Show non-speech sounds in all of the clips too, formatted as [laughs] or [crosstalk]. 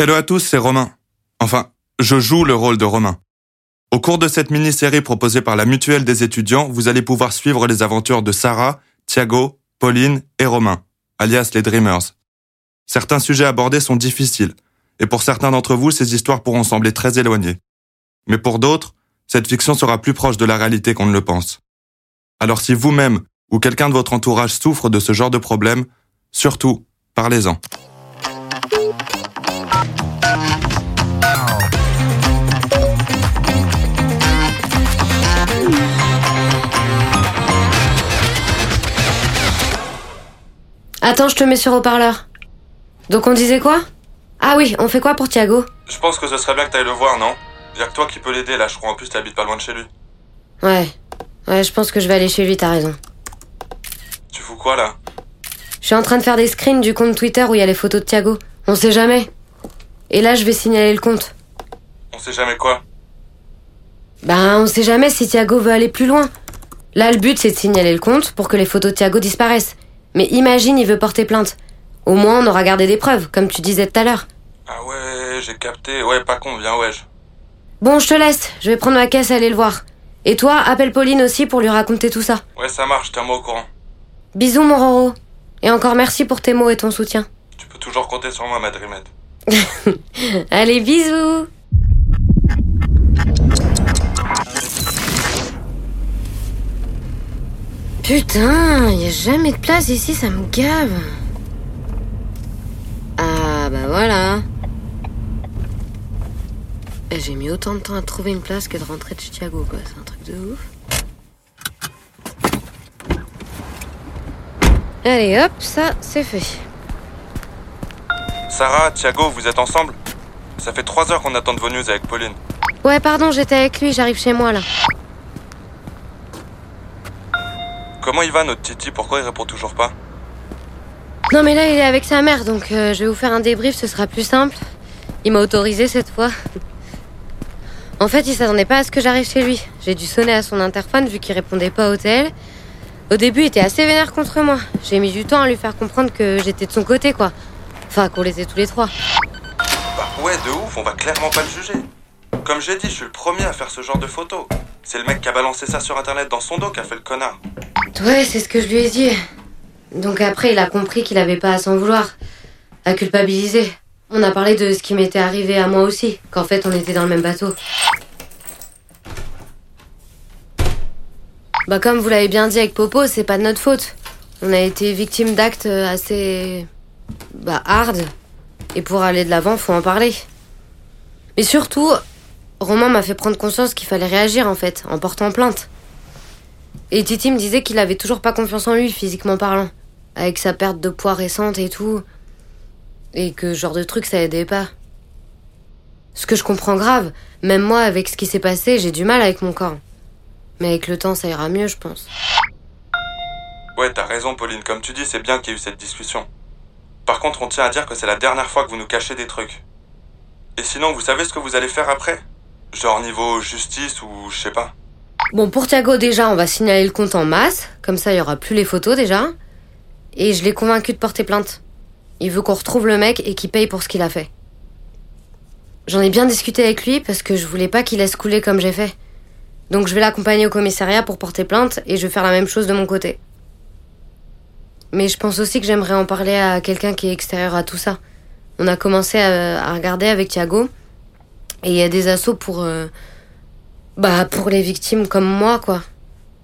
Hello à tous, c'est Romain. Enfin, je joue le rôle de Romain. Au cours de cette mini-série proposée par la Mutuelle des étudiants, vous allez pouvoir suivre les aventures de Sarah, Thiago, Pauline et Romain, alias les Dreamers. Certains sujets abordés sont difficiles, et pour certains d'entre vous, ces histoires pourront sembler très éloignées. Mais pour d'autres, cette fiction sera plus proche de la réalité qu'on ne le pense. Alors si vous-même ou quelqu'un de votre entourage souffre de ce genre de problème, surtout, parlez-en. Attends, je te mets sur haut-parleur. Donc on disait quoi? Ah oui, on fait quoi pour Thiago? Je pense que ce serait bien que t'ailles le voir, non? Y'a que toi qui peux l'aider, là, je crois en plus t'habites pas loin de chez lui. Ouais. Ouais, je pense que je vais aller chez lui, t'as raison. Tu fous quoi, là? Je suis en train de faire des screens du compte Twitter où il y a les photos de Thiago. On sait jamais. Et là, je vais signaler le compte. On sait jamais quoi? Ben, on sait jamais si Thiago veut aller plus loin. Là, le but, c'est de signaler le compte pour que les photos de Thiago disparaissent. Mais imagine, il veut porter plainte. Au moins, on aura gardé des preuves, comme tu disais tout à l'heure. Ah ouais, j'ai capté. Ouais, pas con, viens, ouais. Bon, je te laisse. Je vais prendre ma caisse et aller le voir. Et toi, appelle Pauline aussi pour lui raconter tout ça. Ouais, ça marche, tiens-moi au courant. Bisous, mon Roro. Et encore merci pour tes mots et ton soutien. Tu peux toujours compter sur moi, ma Dreamette. [laughs] Allez, bisous Putain, y a jamais de place ici, ça me gave. Ah bah voilà. Eh, J'ai mis autant de temps à trouver une place que de rentrer de Chicago, quoi. C'est un truc de ouf. Allez hop, ça c'est fait. Sarah, Thiago, vous êtes ensemble? Ça fait trois heures qu'on attend de vos news avec Pauline. Ouais, pardon, j'étais avec lui, j'arrive chez moi là. Comment il va, notre Titi? Pourquoi il répond toujours pas? Non mais là il est avec sa mère, donc euh, je vais vous faire un débrief, ce sera plus simple. Il m'a autorisé cette fois. En fait, il s'attendait pas à ce que j'arrive chez lui. J'ai dû sonner à son interphone vu qu'il répondait pas au tel. Au début, il était assez vénère contre moi. J'ai mis du temps à lui faire comprendre que j'étais de son côté, quoi. Enfin, qu'on l'était tous les trois. Bah ouais, de ouf, on va clairement pas le juger. Comme j'ai dit, je suis le premier à faire ce genre de photos. C'est le mec qui a balancé ça sur internet dans son dos qui a fait le connard. Ouais, c'est ce que je lui ai dit. Donc après, il a compris qu'il avait pas à s'en vouloir. À culpabiliser. On a parlé de ce qui m'était arrivé à moi aussi, qu'en fait on était dans le même bateau. Bah comme vous l'avez bien dit avec Popo, c'est pas de notre faute. On a été victime d'actes assez... bah hard. Et pour aller de l'avant, faut en parler. Mais surtout, Romain m'a fait prendre conscience qu'il fallait réagir en fait, en portant plainte. Et Titi me disait qu'il avait toujours pas confiance en lui, physiquement parlant. Avec sa perte de poids récente et tout. Et que ce genre de truc, ça aidait pas. Ce que je comprends grave, même moi, avec ce qui s'est passé, j'ai du mal avec mon corps. Mais avec le temps, ça ira mieux, je pense. Ouais, t'as raison, Pauline. Comme tu dis, c'est bien qu'il y ait eu cette discussion. Par contre, on tient à dire que c'est la dernière fois que vous nous cachez des trucs. Et sinon, vous savez ce que vous allez faire après? Genre niveau justice ou je sais pas. Bon, pour Thiago, déjà, on va signaler le compte en masse. Comme ça, il y aura plus les photos, déjà. Et je l'ai convaincu de porter plainte. Il veut qu'on retrouve le mec et qu'il paye pour ce qu'il a fait. J'en ai bien discuté avec lui parce que je voulais pas qu'il laisse couler comme j'ai fait. Donc je vais l'accompagner au commissariat pour porter plainte et je vais faire la même chose de mon côté. Mais je pense aussi que j'aimerais en parler à quelqu'un qui est extérieur à tout ça. On a commencé à, à regarder avec Thiago et il y a des assauts pour euh, bah pour les victimes comme moi quoi.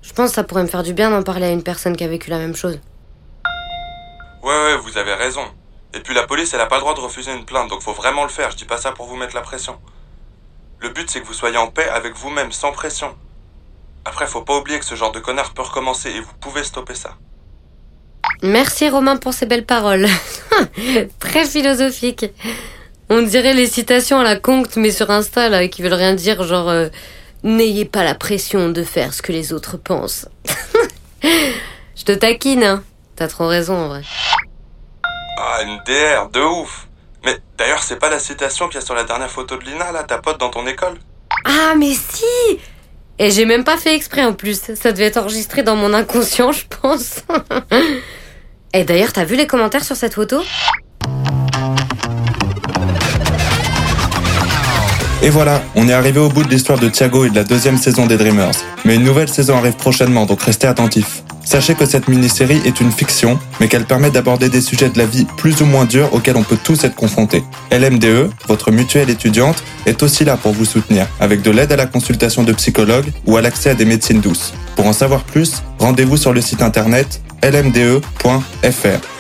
Je pense que ça pourrait me faire du bien d'en parler à une personne qui a vécu la même chose. Ouais, ouais, vous avez raison. Et puis la police, elle a pas le droit de refuser une plainte, donc faut vraiment le faire. Je dis pas ça pour vous mettre la pression. Le but, c'est que vous soyez en paix avec vous-même, sans pression. Après, faut pas oublier que ce genre de connard peut recommencer et vous pouvez stopper ça. Merci Romain pour ces belles paroles. [laughs] Très philosophique. On dirait les citations à la concte, mais sur Insta, là, qui veulent rien dire, genre euh, N'ayez pas la pression de faire ce que les autres pensent. [laughs] Je te taquine, hein. T'as trop raison, en vrai. Ah, une DR, de ouf Mais d'ailleurs, c'est pas la citation qu'il y a sur la dernière photo de Lina, là, ta pote dans ton école? Ah, mais si Et j'ai même pas fait exprès en plus. Ça devait être enregistré dans mon inconscient, je pense. [laughs] Et d'ailleurs, t'as vu les commentaires sur cette photo? Et voilà, on est arrivé au bout de l'histoire de Thiago et de la deuxième saison des Dreamers. Mais une nouvelle saison arrive prochainement, donc restez attentifs. Sachez que cette mini-série est une fiction, mais qu'elle permet d'aborder des sujets de la vie plus ou moins durs auxquels on peut tous être confrontés. LMDE, votre mutuelle étudiante, est aussi là pour vous soutenir, avec de l'aide à la consultation de psychologues ou à l'accès à des médecines douces. Pour en savoir plus, rendez-vous sur le site internet lmde.fr.